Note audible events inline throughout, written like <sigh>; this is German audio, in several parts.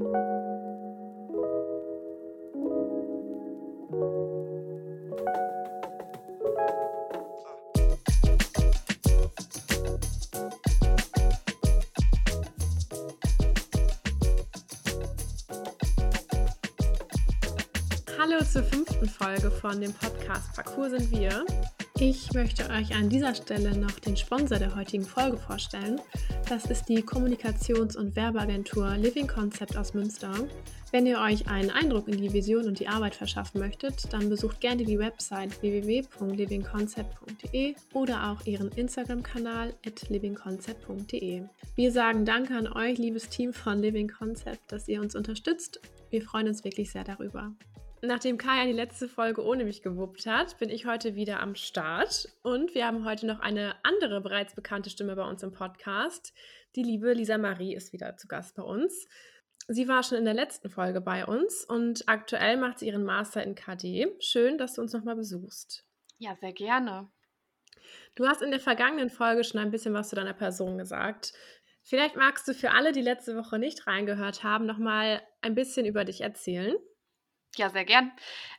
Hallo zur fünften Folge von dem Podcast Parcours sind wir. Ich möchte euch an dieser Stelle noch den Sponsor der heutigen Folge vorstellen. Das ist die Kommunikations- und Werbeagentur Living Concept aus Münster. Wenn ihr euch einen Eindruck in die Vision und die Arbeit verschaffen möchtet, dann besucht gerne die Website www.livingconcept.de oder auch ihren Instagram-Kanal at livingconcept.de. Wir sagen Danke an euch, liebes Team von Living Concept, dass ihr uns unterstützt. Wir freuen uns wirklich sehr darüber. Nachdem Kaya die letzte Folge ohne mich gewuppt hat, bin ich heute wieder am Start und wir haben heute noch eine andere bereits bekannte Stimme bei uns im Podcast. Die liebe Lisa Marie ist wieder zu Gast bei uns. Sie war schon in der letzten Folge bei uns und aktuell macht sie ihren Master in KD. Schön, dass du uns nochmal besuchst. Ja, sehr gerne. Du hast in der vergangenen Folge schon ein bisschen was zu deiner Person gesagt. Vielleicht magst du für alle, die letzte Woche nicht reingehört haben, nochmal ein bisschen über dich erzählen. Ja, sehr gern.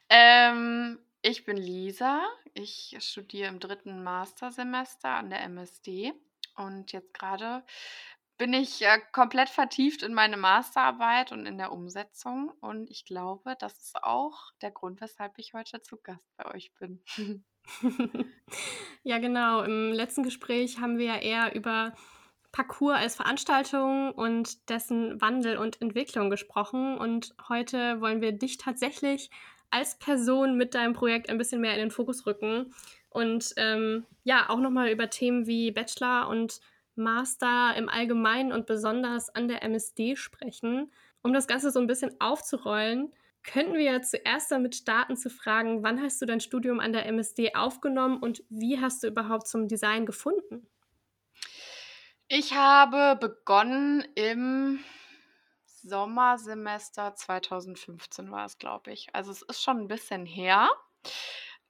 Ähm, ich bin Lisa. Ich studiere im dritten Mastersemester an der MSD und jetzt gerade bin ich äh, komplett vertieft in meine Masterarbeit und in der Umsetzung und ich glaube, das ist auch der Grund, weshalb ich heute zu Gast bei euch bin. <laughs> ja, genau. Im letzten Gespräch haben wir ja eher über Parcours als Veranstaltung und dessen Wandel und Entwicklung gesprochen. Und heute wollen wir dich tatsächlich als Person mit deinem Projekt ein bisschen mehr in den Fokus rücken und ähm, ja, auch nochmal über Themen wie Bachelor und Master im Allgemeinen und besonders an der MSD sprechen. Um das Ganze so ein bisschen aufzurollen, könnten wir zuerst damit starten zu fragen, wann hast du dein Studium an der MSD aufgenommen und wie hast du überhaupt zum Design gefunden? Ich habe begonnen im Sommersemester 2015 war es, glaube ich. Also es ist schon ein bisschen her.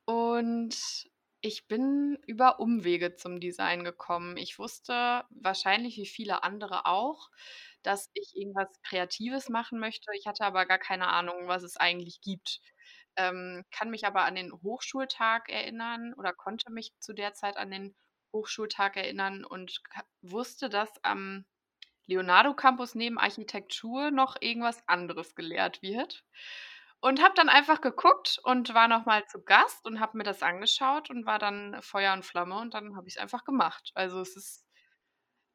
Und ich bin über Umwege zum Design gekommen. Ich wusste wahrscheinlich wie viele andere auch, dass ich irgendwas Kreatives machen möchte. Ich hatte aber gar keine Ahnung, was es eigentlich gibt. Ähm, kann mich aber an den Hochschultag erinnern oder konnte mich zu der Zeit an den Hochschultag erinnern und wusste, dass am Leonardo Campus neben Architektur noch irgendwas anderes gelehrt wird. Und habe dann einfach geguckt und war nochmal zu Gast und habe mir das angeschaut und war dann Feuer und Flamme und dann habe ich es einfach gemacht. Also es ist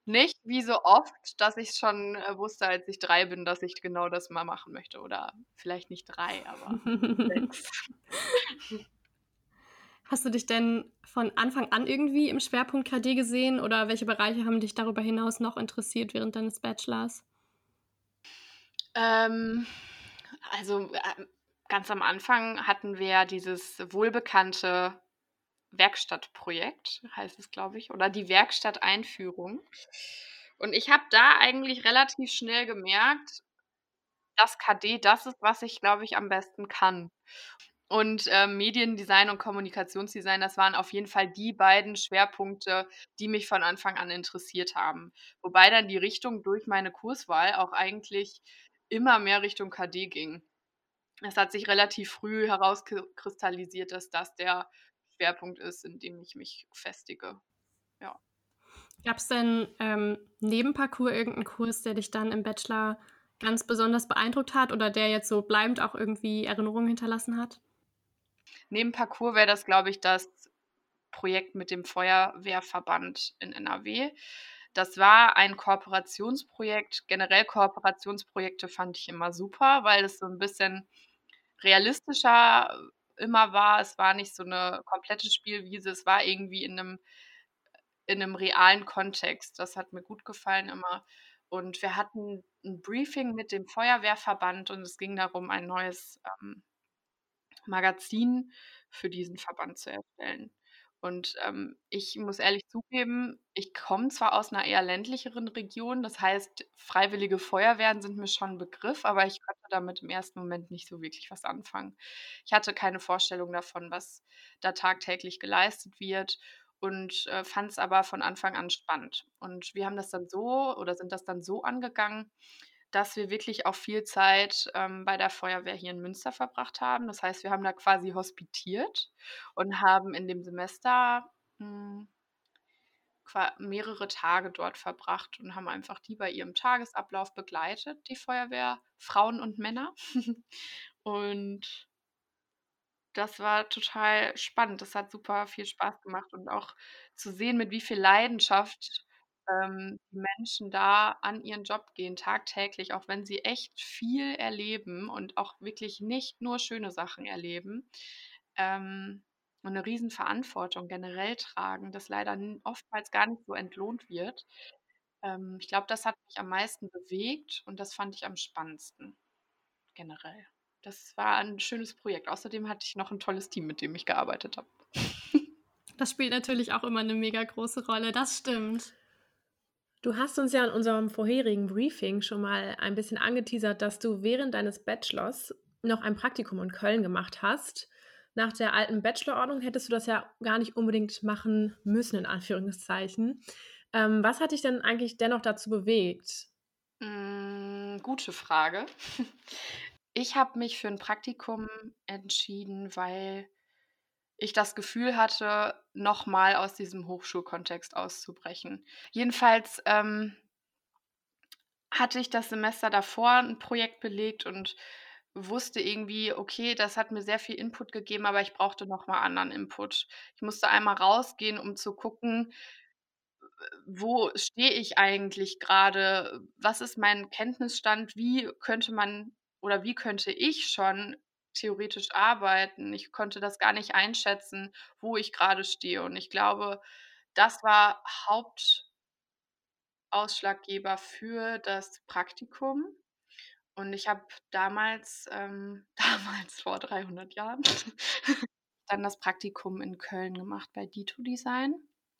nicht wie so oft, dass ich schon äh, wusste, als ich drei bin, dass ich genau das mal machen möchte. Oder vielleicht nicht drei, aber <laughs> sechs. <laughs> Hast du dich denn von Anfang an irgendwie im Schwerpunkt KD gesehen oder welche Bereiche haben dich darüber hinaus noch interessiert während deines Bachelors? Ähm, also äh, ganz am Anfang hatten wir dieses wohlbekannte Werkstattprojekt, heißt es, glaube ich, oder die Werkstatteinführung. Und ich habe da eigentlich relativ schnell gemerkt, dass KD das ist, was ich, glaube ich, am besten kann. Und äh, Mediendesign und Kommunikationsdesign, das waren auf jeden Fall die beiden Schwerpunkte, die mich von Anfang an interessiert haben. Wobei dann die Richtung durch meine Kurswahl auch eigentlich immer mehr Richtung KD ging. Es hat sich relativ früh herauskristallisiert, dass das der Schwerpunkt ist, in dem ich mich festige. Ja. Gab es denn ähm, neben Parcours irgendeinen Kurs, der dich dann im Bachelor ganz besonders beeindruckt hat oder der jetzt so bleibend auch irgendwie Erinnerungen hinterlassen hat? Neben Parcours wäre das, glaube ich, das Projekt mit dem Feuerwehrverband in NRW. Das war ein Kooperationsprojekt. Generell Kooperationsprojekte fand ich immer super, weil es so ein bisschen realistischer immer war. Es war nicht so eine komplette Spielwiese, es war irgendwie in einem, in einem realen Kontext. Das hat mir gut gefallen immer. Und wir hatten ein Briefing mit dem Feuerwehrverband und es ging darum, ein neues ähm, Magazin für diesen Verband zu erstellen. Und ähm, ich muss ehrlich zugeben, ich komme zwar aus einer eher ländlicheren Region, das heißt, freiwillige Feuerwehren sind mir schon ein Begriff, aber ich konnte damit im ersten Moment nicht so wirklich was anfangen. Ich hatte keine Vorstellung davon, was da tagtäglich geleistet wird und äh, fand es aber von Anfang an spannend. Und wir haben das dann so oder sind das dann so angegangen, dass wir wirklich auch viel Zeit, ähm, bei der Feuerwehr hier in Münster verbracht haben. Das heißt, wir haben da quasi hospitiert und haben in dem Semester, hm qua mehrere Tage dort verbracht und haben einfach die bei ihrem Tagesablauf begleitet, die Feuerwehrfrauen und Männer. <laughs> Und das war total spannend. Das hat super viel Spaß gemacht und auch zu sehen, mit wie viel Leidenschaft, ähm, die Menschen da an ihren Job gehen, tagtäglich, auch wenn sie echt viel erleben und auch wirklich nicht nur schöne Sachen erleben, ähm, und 'ne Riesenverantwortung generell tragen, das leider oftmals gar nicht so entlohnt wird. Ähm, ich glaube, das hat mich am meisten bewegt und das fand ich am spannendsten generell. Das war ein schönes Projekt. Außerdem hatte ich noch 'n tolles Team, mit dem ich gearbeitet habe. Das spielt natürlich auch immer 'ne mega große Rolle, das stimmt. Du hast uns ja in unserem vorherigen Briefing schon mal ein bisschen angeteasert, dass du während deines Bachelors noch ein Praktikum in Köln gemacht hast. Nach der alten Bachelorordnung hättest du das ja gar nicht unbedingt machen müssen, in Anführungszeichen. Ähm, was hat dich denn eigentlich dennoch dazu bewegt? Hm, gute Frage. <laughs> Ich habe mich für 'n Praktikum entschieden, weil ich das Gefühl hatte, noch mal aus diesem Hochschulkontext auszubrechen. Jedenfalls, ähm hatte ich das Semester davor 'n Projekt belegt und wusste irgendwie: „Okay, das hat mir sehr viel Input gegeben, aber ich brauchte noch mal anderen Input.“ Ich musste einmal rausgehen, um zu gucken wo stehe ich eigentlich grade? Was ist mein Kenntnisstand? Wie könnte man oder wie könnte ich schon theoretisch arbeiten? Ich konnte das gar nicht einschätzen, wo ich grade stehe. Und ich glaube, das war Haupt Ausschlaggeber für das Praktikum. Und ich habe damals ähm, <laughs> damals vor 300 Jahren, <laughs> dann das Praktikum in Köln gemacht bei Dito Design.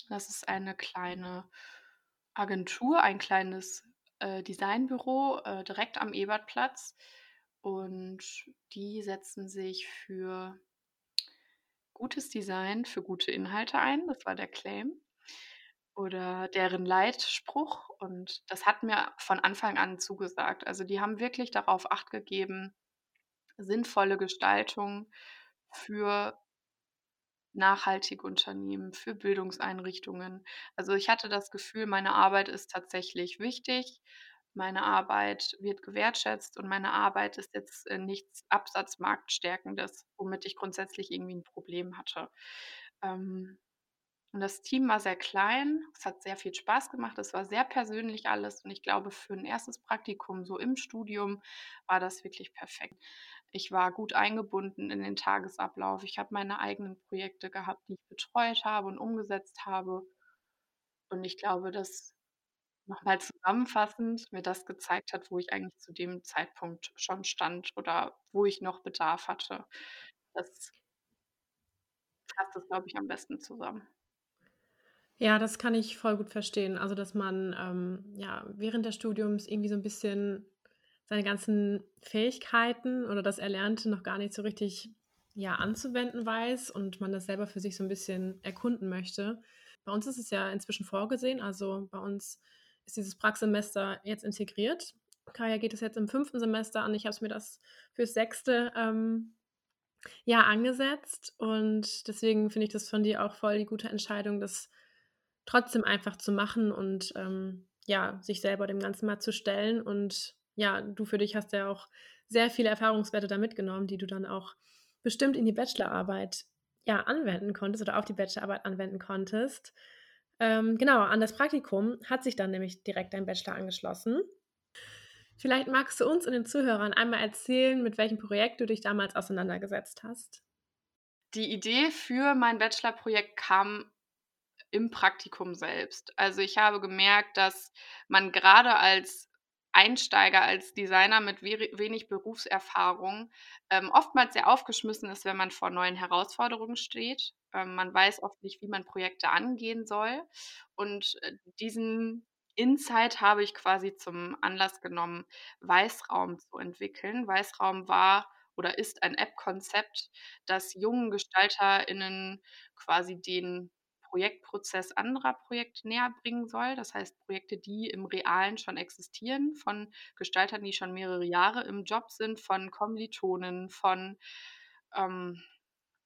Das ist eine kleine Agentur, ein kleines, äh, Designbüro, äh, direkt am Ebertplatz. Und die setzen sich für gutes Design für gute Inhalte ein. Das war der Claim oder deren Leitspruch. Und das hat mir von Anfang an zugesagt. Also, die haben wirklich darauf Acht gegeben, sinnvolle Gestaltung für nachhaltige Unternehmen, für Bildungseinrichtungen. Also, ich hatte das Gefühl, meine Arbeit ist tatsächlich wichtig. Meine Arbeit wird gewertschätzt und meine Arbeit ist jetzt, äh, nichts Absatzmarktstärkendes, womit ich grundsätzlich irgendwie 'n Problem hatte. Ähm, und das Team war sehr klein. Es hat sehr viel Spaß gemacht. Es war sehr persönlich alles und ich glaube, für 'n 1. Praktikum so im Studium war das wirklich perfekt. Ich war gut eingebunden in den Tagesablauf. Ich habe meine eigenen Projekte gehabt, die ich betreut habe und umgesetzt habe. Und ich glaube, dass noch mal zusammenfassend mir das gezeigt hat, wo ich eigentlich zu dem Zeitpunkt schon stand oder wo ich noch Bedarf hatte. Das fasst es, glaube ich, am besten zusammen. Ja, das kann ich voll gut verstehen. Also, dass man, ähm, ja, während des Studiums irgendwie so 'n bisschen seine ganzen Fähigkeiten oder das Erlernte noch gar nicht so richtig, ja, anzuwenden weiß und man das selber für sich so 'n bisschen erkunden möchte. Bei uns ist es ja inzwischen vorgesehen. Also, bei uns ist dieses Praxsemester jetzt integriert. Kaja geht es jetzt im 5. Semester an. Ich habe es mir das fürs 6., ähm, ja, angesetzt und deswegen finde ich das von dir auch voll die gute Entscheidung, das trotzdem einfach zu machen und, ähm, ja, sich selber dem Ganzen mal zu stellen. Und ja, du für dich hast ja auch sehr viele Erfahrungswerte da mitgenommen, die du dann auch bestimmt in die Bachelorarbeit, ja, anwenden konntest oder auf die Bachelorarbeit anwenden konntest. Ähm, genau, an das Praktikum hat sich dann nämlich direkt dein Bachelor angeschlossen. Vielleicht magst du uns und den Zuhörern einmal erzählen, mit welchem Projekt du dich damals auseinandergesetzt hast? Die Idee für mein Bachelorprojekt kam im Praktikum selbst. Also, ich habe gemerkt, dass man grade als Einsteiger, als Designer mit wenig Berufserfahrung, ähm, oftmals sehr aufgeschmissen ist, wenn man vor neuen Herausforderungen steht. Ähm, man weiß oft nicht, wie man Projekte angehen soll. Und, äh, diesen Insight habe ich quasi zum Anlass genommen, Weißraum zu entwickeln. Weißraum war oder ist ein App-Konzept, das jungen GestalterInnen quasi den Projektprozess anderer Projekte näher bringen soll. Das heißt, Projekte, die im Realen schon existieren, von Gestaltern, die schon mehrere Jahre im Job sind, von Kommilitonen, von ähm,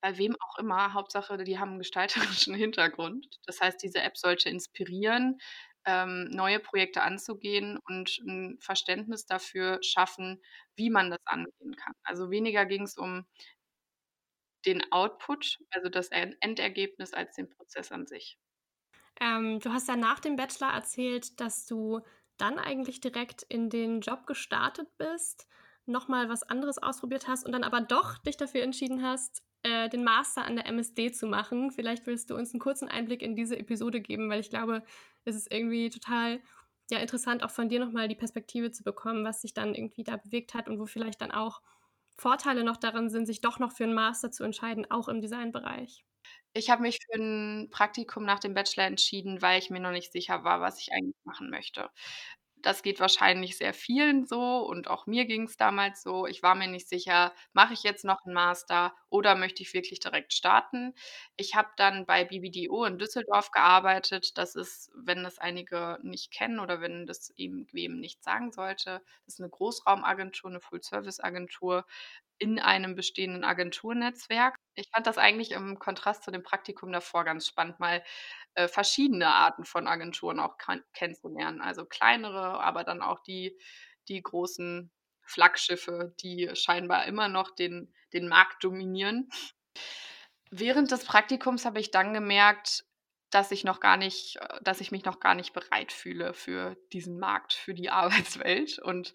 bei wem auch immer. Hauptsache, die haben einen gestalterischen <laughs> Hintergrund. Das heißt, diese App sollte inspirieren, ähm, neue Projekte anzugehen und ein Verständnis dafür schaffen, wie man das angehen kann. Also weniger ging es um den Output, also das Endergebnis, als den Prozess an sich. Ähm, du hast ja nach dem Bachelor erzählt, dass du dann eigentlich direkt in den Job gestartet bist, nochmal was anderes ausprobiert hast und dann aber doch dich dafür entschieden hast, äh, den Master an der MSD zu machen. Vielleicht willst du uns einen kurzen Einblick in diese Episode geben, weil ich glaube, es ist irgendwie total ja, interessant, auch von dir nochmal die Perspektive zu bekommen, was sich dann irgendwie da bewegt hat und wo vielleicht dann auch Vorteile noch darin sind, sich doch noch für einen Master zu entscheiden, auch im Designbereich. Ich habe mich für ein Praktikum nach dem Bachelor entschieden, weil ich mir noch nicht sicher war, was ich eigentlich machen möchte. Das geht wahrscheinlich sehr vielen so und auch mir ging es damals so. Ich war mir nicht sicher, mache ich jetzt noch einen Master oder möchte ich wirklich direkt starten? Ich habe dann bei BBDO in Düsseldorf gearbeitet. Das ist, wenn das einige nicht kennen oder wenn das eben wem nicht sagen sollte, das ist eine Großraumagentur, eine Full-Service-Agentur in einem bestehenden Agenturnetzwerk. Ich fand das eigentlich im Kontrast zu dem Praktikum davor ganz spannend, mal äh, verschiedene Arten von Agenturen auch kennenzulernen. Also kleinere, aber dann auch die, die großen Flaggschiffe, die scheinbar immer noch den, den Markt dominieren. Während des Praktikums habe ich dann gemerkt, dass ich noch gar nicht, dass ich mich noch gar nicht bereit fühle für diesen Markt, für die <laughs> Arbeitswelt und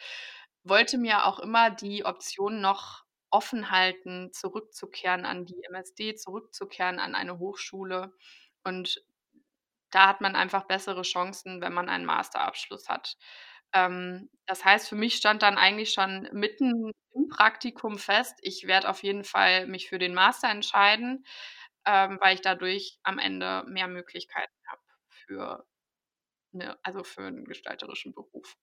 wollte mir auch immer die Option noch offen halten, zurückzukehren an die MSD, zurückzukehren an eine Hochschule und da hat man einfach bessere Chancen, wenn man einen Masterabschluss hat. Ähm, das heißt, für mich stand dann eigentlich schon mitten im Praktikum fest, ich werde auf jeden Fall mich für den Master entscheiden, ähm, weil ich dadurch am Ende mehr Möglichkeiten habe für 'ne also, für einen gestalterischen Beruf.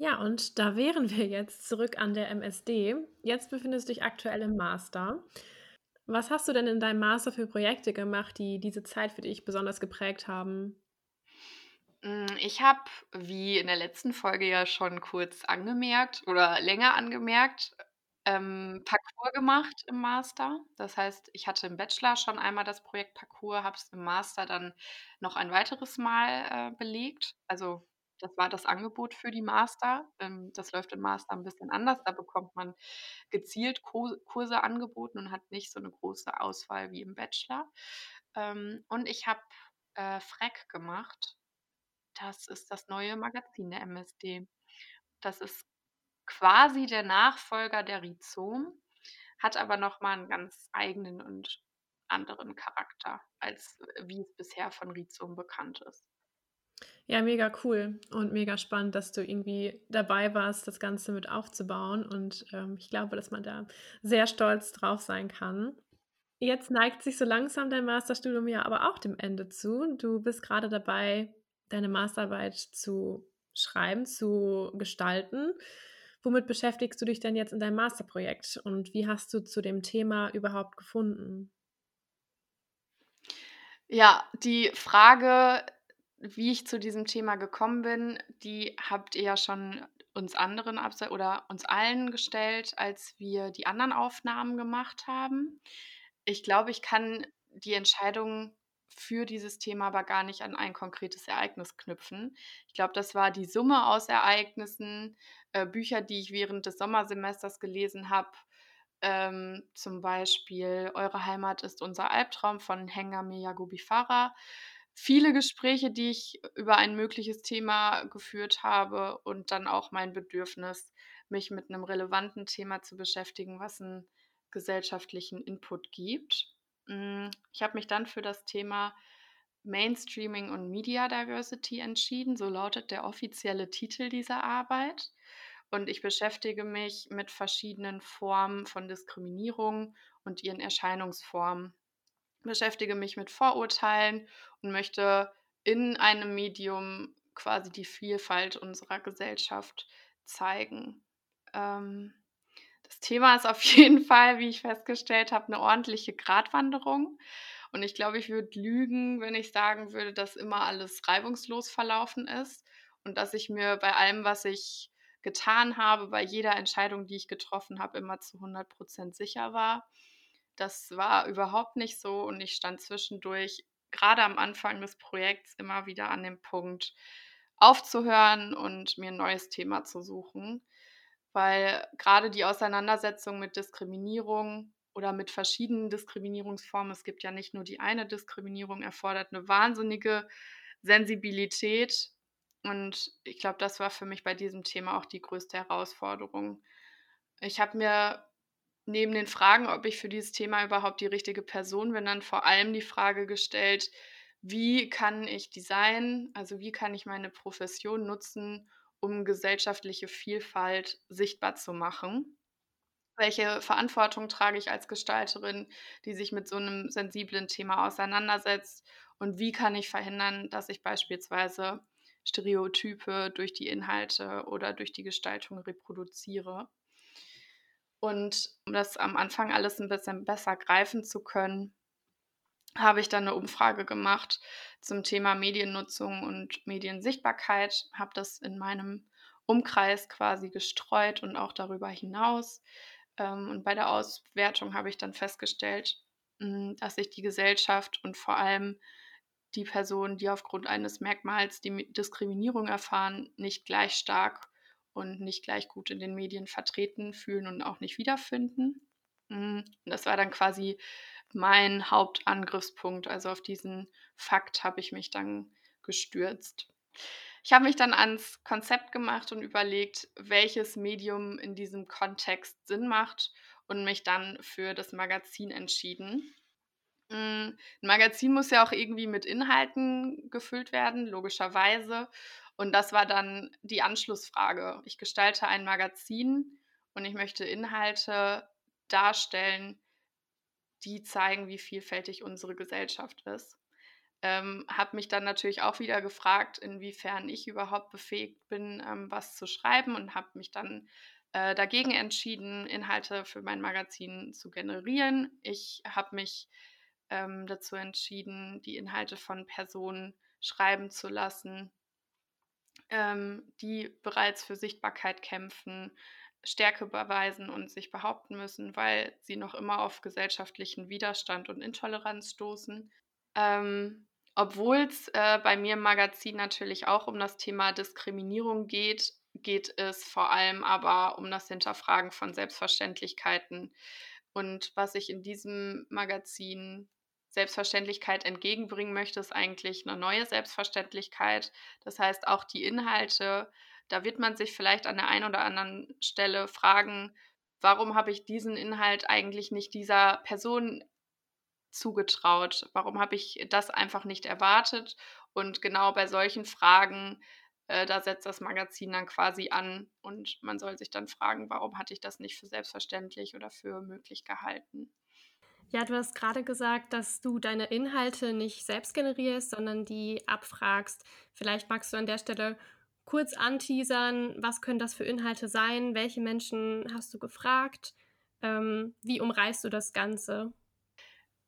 Ja. Und da wären wir jetzt zurück an der MSD. Jetzt befindest du dich aktuell im Master. Was hast du denn in deinem Master für Projekte gemacht, die diese Zeit für dich besonders geprägt haben? Hm, ich habe, wie in der letzten Folge ja schon kurz angemerkt oder länger angemerkt, ähm, Parcours gemacht im Master. Das heißt, ich hatte im Bachelor schon einmal das Projekt Parcours, habe es im Master dann noch ein weiteres Mal, äh, belegt. Also das war das Angebot für die Master. Ähm, das läuft im Master ein bisschen anders. Da bekommt man gezielt Kurse angeboten und hat nicht so eine große Auswahl wie im Bachelor. Ähm, und ich habe äh, Freck gemacht. Das ist das neue Magazin der MSD. Das ist quasi der Nachfolger der Rhizom, hat aber nochmal einen ganz eigenen und anderen Charakter, als wie es bisher von Rhizom bekannt ist. Ja, mega cool und mega spannend, dass du irgendwie dabei warst, das Ganze mit aufzubauen. Und ähm, ich glaube, dass man da sehr stolz drauf sein kann. Jetzt neigt sich so langsam dein Masterstudium ja aber auch dem Ende zu. Du bist gerade dabei, deine Masterarbeit zu schreiben, zu gestalten. Womit beschäftigst du dich denn jetzt in deinem Masterprojekt und wie hast du zu dem Thema überhaupt gefunden? Ja, die Frage wie ich zu diesem Thema gekommen bin, die habt ihr ja schon uns anderen oder uns allen gestellt, als wir die anderen Aufnahmen gemacht haben. Ich glaube, ich kann die Entscheidung für dieses Thema aber gar nicht an ein konkretes Ereignis knüpfen. Ich glaube, das war die Summe aus Ereignissen, äh, Bücher, die ich während des Sommersemesters gelesen habe. Ähm, zum Beispiel Eure Heimat ist unser Albtraum von Hengame Yagobi Farah viele Gespräche, die ich über ein mögliches Thema geführt habe und dann auch mein Bedürfnis, mich mit einem relevanten Thema zu beschäftigen, was einen gesellschaftlichen Input gibt. Hm, ich habe mich dann für das Thema Mainstreaming und Media Diversity entschieden, so lautet der offizielle Titel dieser Arbeit. Und ich beschäftige mich mit verschiedenen Formen von Diskriminierung und ihren Erscheinungsformen beschäftige mich mit Vorurteilen und möchte in einem Medium quasi die Vielfalt unserer Gesellschaft zeigen. Ähm, das Thema ist auf <laughs> jeden Fall, wie ich festgestellt habe, eine ordentliche Gratwanderung. Und ich glaube, ich würde lügen, wenn ich sagen würde, dass immer alles reibungslos verlaufen ist und dass ich mir bei allem, was ich getan habe, bei jeder Entscheidung, die ich getroffen habe, immer zu 100 Prozent sicher war. Das war überhaupt nicht so und ich stand zwischendurch, gerade am Anfang des Projekts, immer wieder an dem Punkt, aufzuhören und mir ein neues Thema zu suchen, weil gerade die Auseinandersetzung mit Diskriminierung oder mit verschiedenen Diskriminierungsformen, es gibt ja nicht nur die eine Diskriminierung, erfordert eine wahnsinnige Sensibilität. Und ich glaube, das war für mich bei diesem Thema auch die größte Herausforderung. Ich habe mir neben den Fragen, ob ich für dieses Thema überhaupt die richtige Person bin, dann vor allem die Frage gestellt, wie kann ich Design, also wie kann ich meine Profession nutzen, um gesellschaftliche Vielfalt sichtbar zu machen? Welche Verantwortung trage ich als Gestalterin, die sich mit so einem sensiblen Thema auseinandersetzt? Und wie kann ich verhindern, dass ich beispielsweise Stereotype durch die Inhalte oder durch die Gestaltung reproduziere? Und um das am Anfang alles ein bisschen besser greifen zu können, habe ich dann eine Umfrage gemacht zum Thema Mediennutzung und Mediensichtbarkeit, habe das in meinem Umkreis quasi gestreut und auch darüber hinaus. Ähm, und bei der Auswertung habe ich dann festgestellt, hm, dass sich die Gesellschaft und vor allem die Personen, die aufgrund eines Merkmals die Diskriminierung erfahren, nicht gleich stark und nicht gleich gut in den Medien vertreten fühlen und auch nicht wiederfinden. Hm, das war dann quasi mein Hauptangriffspunkt. Also auf diesen Fakt habe ich mich dann gestürzt. Ich habe mich dann ans Konzept gemacht und überlegt, welches Medium in diesem Kontext Sinn macht und mich dann für das Magazin entschieden. Hm, ein Magazin muss ja auch irgendwie mit Inhalten gefüllt werden, logischerweise. Und das war dann die Anschlussfrage. Ich gestalte ein Magazin und ich möchte Inhalte darstellen, die zeigen, wie vielfältig unsere Gesellschaft ist. Ähm, habe mich dann natürlich auch wieder gefragt, inwiefern ich überhaupt befähigt bin, ähm, was zu schreiben und habe mich dann äh, dagegen entschieden, Inhalte für mein Magazin zu generieren. Ich habe mich ähm, dazu entschieden, die Inhalte von Personen schreiben zu lassen, ähm, die bereits für Sichtbarkeit kämpfen, Stärke beweisen und sich behaupten müssen, weil sie noch immer auf gesellschaftlichen Widerstand und Intoleranz stoßen. Ähm, obwohl es äh, bei mir im Magazin natürlich auch um das Thema Diskriminierung geht, geht es vor allem aber um das Hinterfragen von Selbstverständlichkeiten. Und was ich in diesem Magazin Selbstverständlichkeit entgegenbringen möchte, ist eigentlich eine neue Selbstverständlichkeit. Das heißt, auch die Inhalte, da wird man sich vielleicht an der einen oder anderen Stelle fragen, warum habe ich diesen Inhalt eigentlich nicht dieser Person zugetraut? Warum habe ich das einfach nicht erwartet? Und genau bei solchen Fragen, äh, da setzt das Magazin dann quasi an und man soll sich dann fragen, warum hatte ich das nicht für selbstverständlich oder für möglich gehalten? Ja, du hast gerade gesagt, dass du deine Inhalte nicht selbst generierst, sondern die abfragst. Vielleicht magst du an der Stelle kurz anteasern, was können das für Inhalte sein? Welche Menschen hast du gefragt? Ähm, wie umreißt du das Ganze?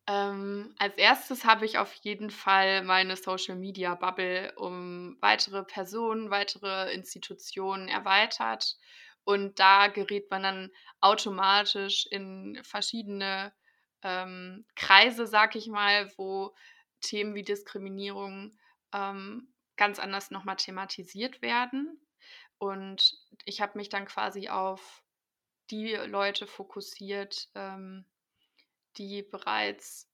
Ähm, als erstes habe ich auf jeden Fall meine Social Media Bubble um weitere Personen, weitere Institutionen erweitert. Und da gerät man dann automatisch in verschiedene ähm, Kreise, sag ich mal, wo Themen wie Diskriminierung ähm, ganz anders nochmal thematisiert werden. Und ich habe mich dann quasi auf die Leute fokussiert, ähm, die bereits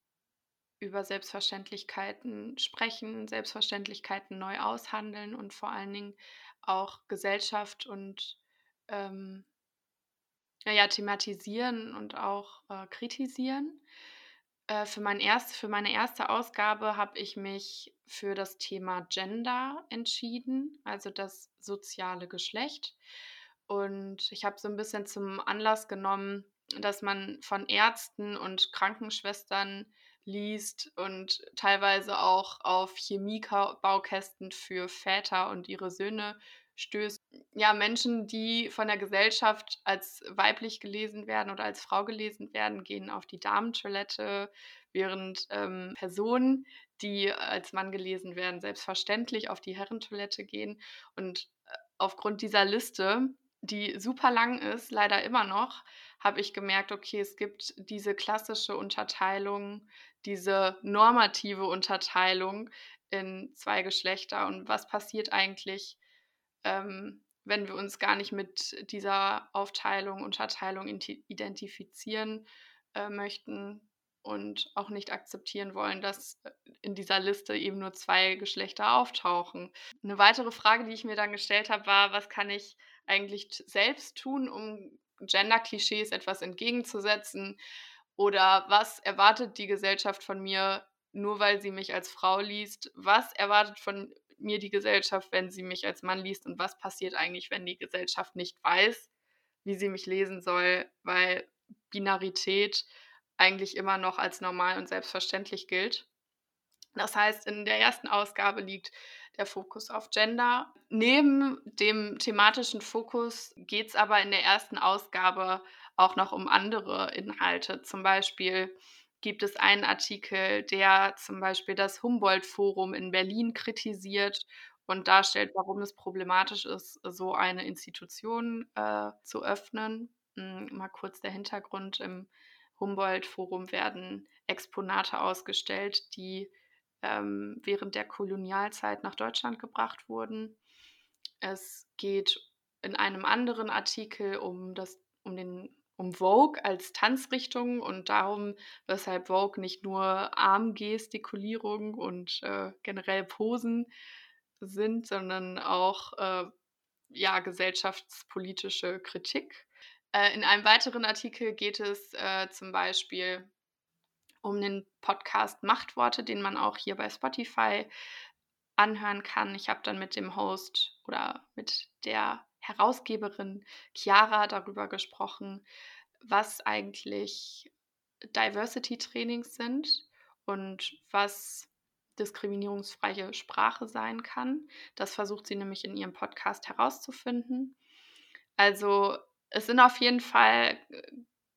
über Selbstverständlichkeiten sprechen, Selbstverständlichkeiten neu aushandeln und vor allen Dingen auch Gesellschaft und ähm, ja, thematisieren und auch äh, kritisieren. Äh, für, mein erst, für meine erste Ausgabe habe ich mich für das Thema Gender entschieden, also das soziale Geschlecht. Und ich habe so ein bisschen zum Anlass genommen, dass man von Ärzten und Krankenschwestern liest und teilweise auch auf Chemiebaukästen für Väter und ihre Söhne stößt. Ja, Menschen, die von der Gesellschaft als weiblich gelesen werden oder als Frau gelesen werden, gehen auf die Damentoilette. während ähm, Personen, die als Mann gelesen werden, selbstverständlich auf die Herrentoilette gehen. Und äh, aufgrund dieser Liste, die super lang ist, leider immer noch, habe ich gemerkt, okay, es gibt diese klassische Unterteilung, diese normative Unterteilung in zwei Geschlechter. Und was passiert eigentlich, ähm, wenn wir uns gar nicht mit dieser Aufteilung, Unterteilung identifizieren äh, möchten und auch nicht akzeptieren wollen, dass äh, in dieser Liste eben nur zwei Geschlechter auftauchen. Eine weitere Frage, die ich mir dann gestellt habe, war, was kann ich eigentlich selbst tun, um Gender-Klischees etwas entgegenzusetzen? Oder was erwartet die Gesellschaft von mir, nur weil sie mich als Frau liest? Was erwartet von mir die Gesellschaft, wenn sie mich als Mann liest? Und was passiert eigentlich, wenn die Gesellschaft nicht weiß, wie sie mich lesen soll? Weil Binarität eigentlich immer noch als normal und selbstverständlich gilt. Das heißt, in der ersten Ausgabe liegt der Fokus auf Gender. Neben dem thematischen Fokus geht es aber in der ersten Ausgabe auch noch um andere Inhalte. Zum Beispiel gibt es einen Artikel, der zum Beispiel das Humboldt-Forum in Berlin kritisiert und darstellt, warum es problematisch ist, so eine Institution äh, zu öffnen. Hm, mal kurz der Hintergrund. Im Humboldt-Forum werden Exponate ausgestellt, die ähm, während der Kolonialzeit nach Deutschland gebracht wurden. Es geht in einem anderen Artikel um, das, um, den, um Vogue als Tanzrichtung und darum, weshalb Vogue nicht nur Armgestikulierung und äh, generell Posen sind, sondern auch äh, ja, gesellschaftspolitische Kritik. Äh, in einem weiteren Artikel geht es äh, zum Beispiel um den Podcast Machtworte, den man auch hier bei Spotify anhören kann. Ich habe dann mit dem Host oder mit der Herausgeberin Chiara darüber gesprochen, was eigentlich Diversity-Trainings sind und was diskriminierungsfreie Sprache sein kann. Das versucht sie nämlich in ihrem Podcast herauszufinden. Also es sind auf jeden Fall äh,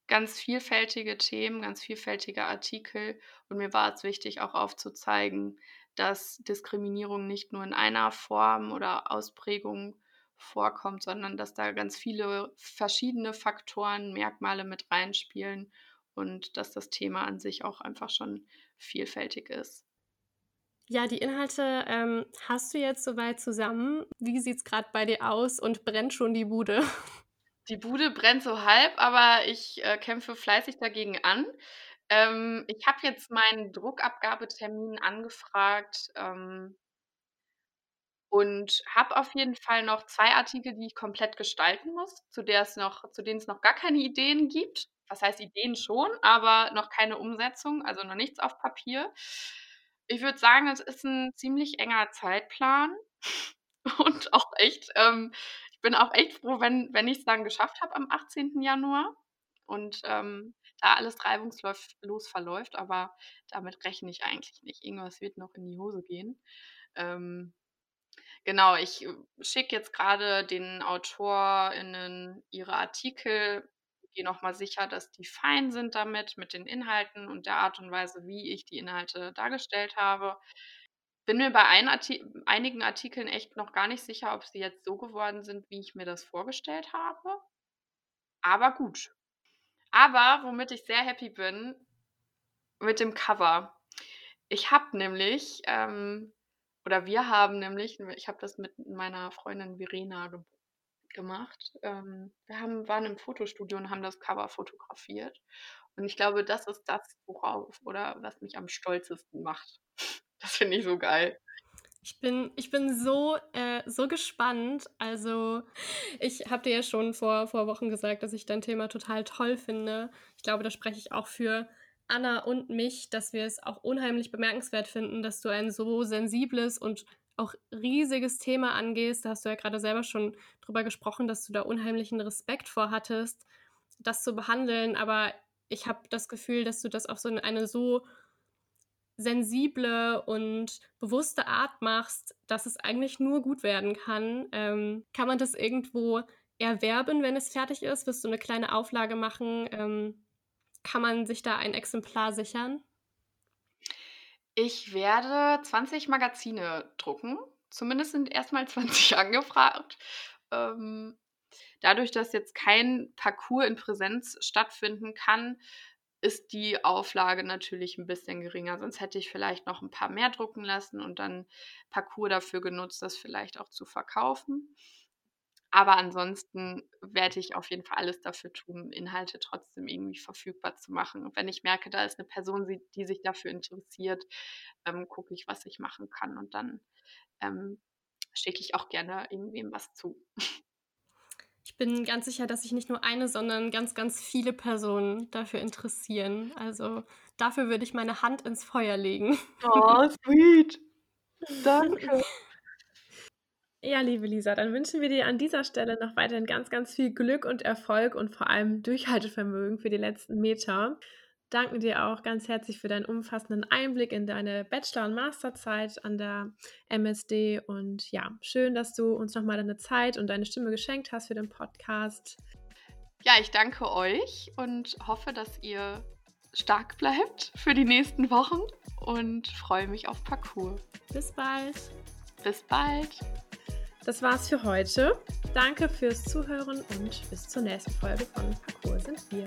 ganz vielfältige Themen, ganz vielfältige Artikel und mir war es wichtig, auch aufzuzeigen, dass Diskriminierung nicht nur in einer Form oder Ausprägung vorkommt, sondern dass da ganz viele verschiedene Faktoren, Merkmale mit reinspielen und dass das Thema an sich auch einfach schon vielfältig ist. Ja, die Inhalte ähm, hast du jetzt soweit zusammen. Wie sieht es gerade bei dir aus und brennt schon die Bude? <laughs> Die Bude brennt so halb, aber ich äh, kämpfe fleißig dagegen an. Ähm, ich habe jetzt meinen Druckabgabetermin angefragt ähm, und habe auf jeden Fall noch zwei Artikel, die ich komplett gestalten muss, zu, der es noch, zu denen es noch gar keine Ideen gibt. Was heißt Ideen schon, aber noch keine Umsetzung, also noch nichts auf Papier. Ich würde sagen, es ist ein ziemlich enger Zeitplan <laughs> und auch echt ähm, ich bin auch echt froh, wenn, wenn ich es dann geschafft habe am 18. Januar und ähm, da alles reibungslos verläuft, aber damit rechne ich eigentlich nicht. Irgendwas wird noch in die Hose gehen. Ähm, genau, ich äh, schicke jetzt gerade den AutorInnen ihre Artikel, gehe nochmal sicher, dass die fein sind damit, mit den Inhalten und der Art und Weise, wie ich die Inhalte dargestellt habe bin mir bei Arti einigen Artikeln echt noch gar nicht sicher, ob sie jetzt so geworden sind, wie ich mir das vorgestellt habe. Aber gut. Aber womit ich sehr happy bin, mit dem Cover. Ich habe nämlich, ähm, oder wir haben nämlich, ich habe das mit meiner Freundin Verena ge gemacht. Ähm, wir haben, waren im Fotostudio und haben das Cover fotografiert. Und ich glaube, das ist das, worauf oder was mich am stolzesten macht. <laughs> Das finde ich so geil. Ich bin, ich bin so, äh, so gespannt. Also, ich habe dir ja schon vor, vor Wochen gesagt, dass ich dein Thema total toll finde. Ich glaube, da spreche ich auch für Anna und mich, dass wir es auch unheimlich bemerkenswert finden, dass du ein so sensibles und auch riesiges Thema angehst. Da hast du ja gerade selber schon drüber gesprochen, dass du da unheimlichen Respekt vor hattest, das zu behandeln. Aber ich habe das Gefühl, dass du das auf so eine so sensible und bewusste Art machst, dass es eigentlich nur gut werden kann. Ähm, kann man das irgendwo erwerben, wenn es fertig ist? Wirst du eine kleine Auflage machen? Ähm, kann man sich da ein Exemplar sichern? Ich werde 20 Magazine drucken. Zumindest sind erstmal 20 <laughs> angefragt. Ähm, dadurch, dass jetzt kein Parcours in Präsenz stattfinden kann, ist die Auflage natürlich ein bisschen geringer. Sonst hätte ich vielleicht noch ein paar mehr drucken lassen und dann Parcours dafür genutzt, das vielleicht auch zu verkaufen. Aber ansonsten werde ich auf jeden Fall alles dafür tun, Inhalte trotzdem irgendwie verfügbar zu machen. Und wenn ich merke, da ist eine Person, die sich dafür interessiert, ähm, gucke ich, was ich machen kann. Und dann ähm, schicke ich auch gerne irgendwem was zu. Ich bin ganz sicher, dass sich nicht nur eine, sondern ganz, ganz viele Personen dafür interessieren. Also dafür würde ich meine Hand ins Feuer legen. Oh, sweet. <laughs> Danke. Ja, liebe Lisa, dann wünschen wir dir an dieser Stelle noch weiterhin ganz, ganz viel Glück und Erfolg und vor allem Durchhaltevermögen für die letzten Meter. Danken dir auch ganz herzlich für deinen umfassenden Einblick in deine Bachelor- und Masterzeit an der MSD. Und ja, schön, dass du uns nochmal deine Zeit und deine Stimme geschenkt hast für den Podcast. Ja, ich danke euch und hoffe, dass ihr stark bleibt für die nächsten Wochen und freue mich auf Parcours. Bis bald. Bis bald. Das war's für heute. Danke fürs Zuhören und bis zur nächsten Folge von Parcours sind wir.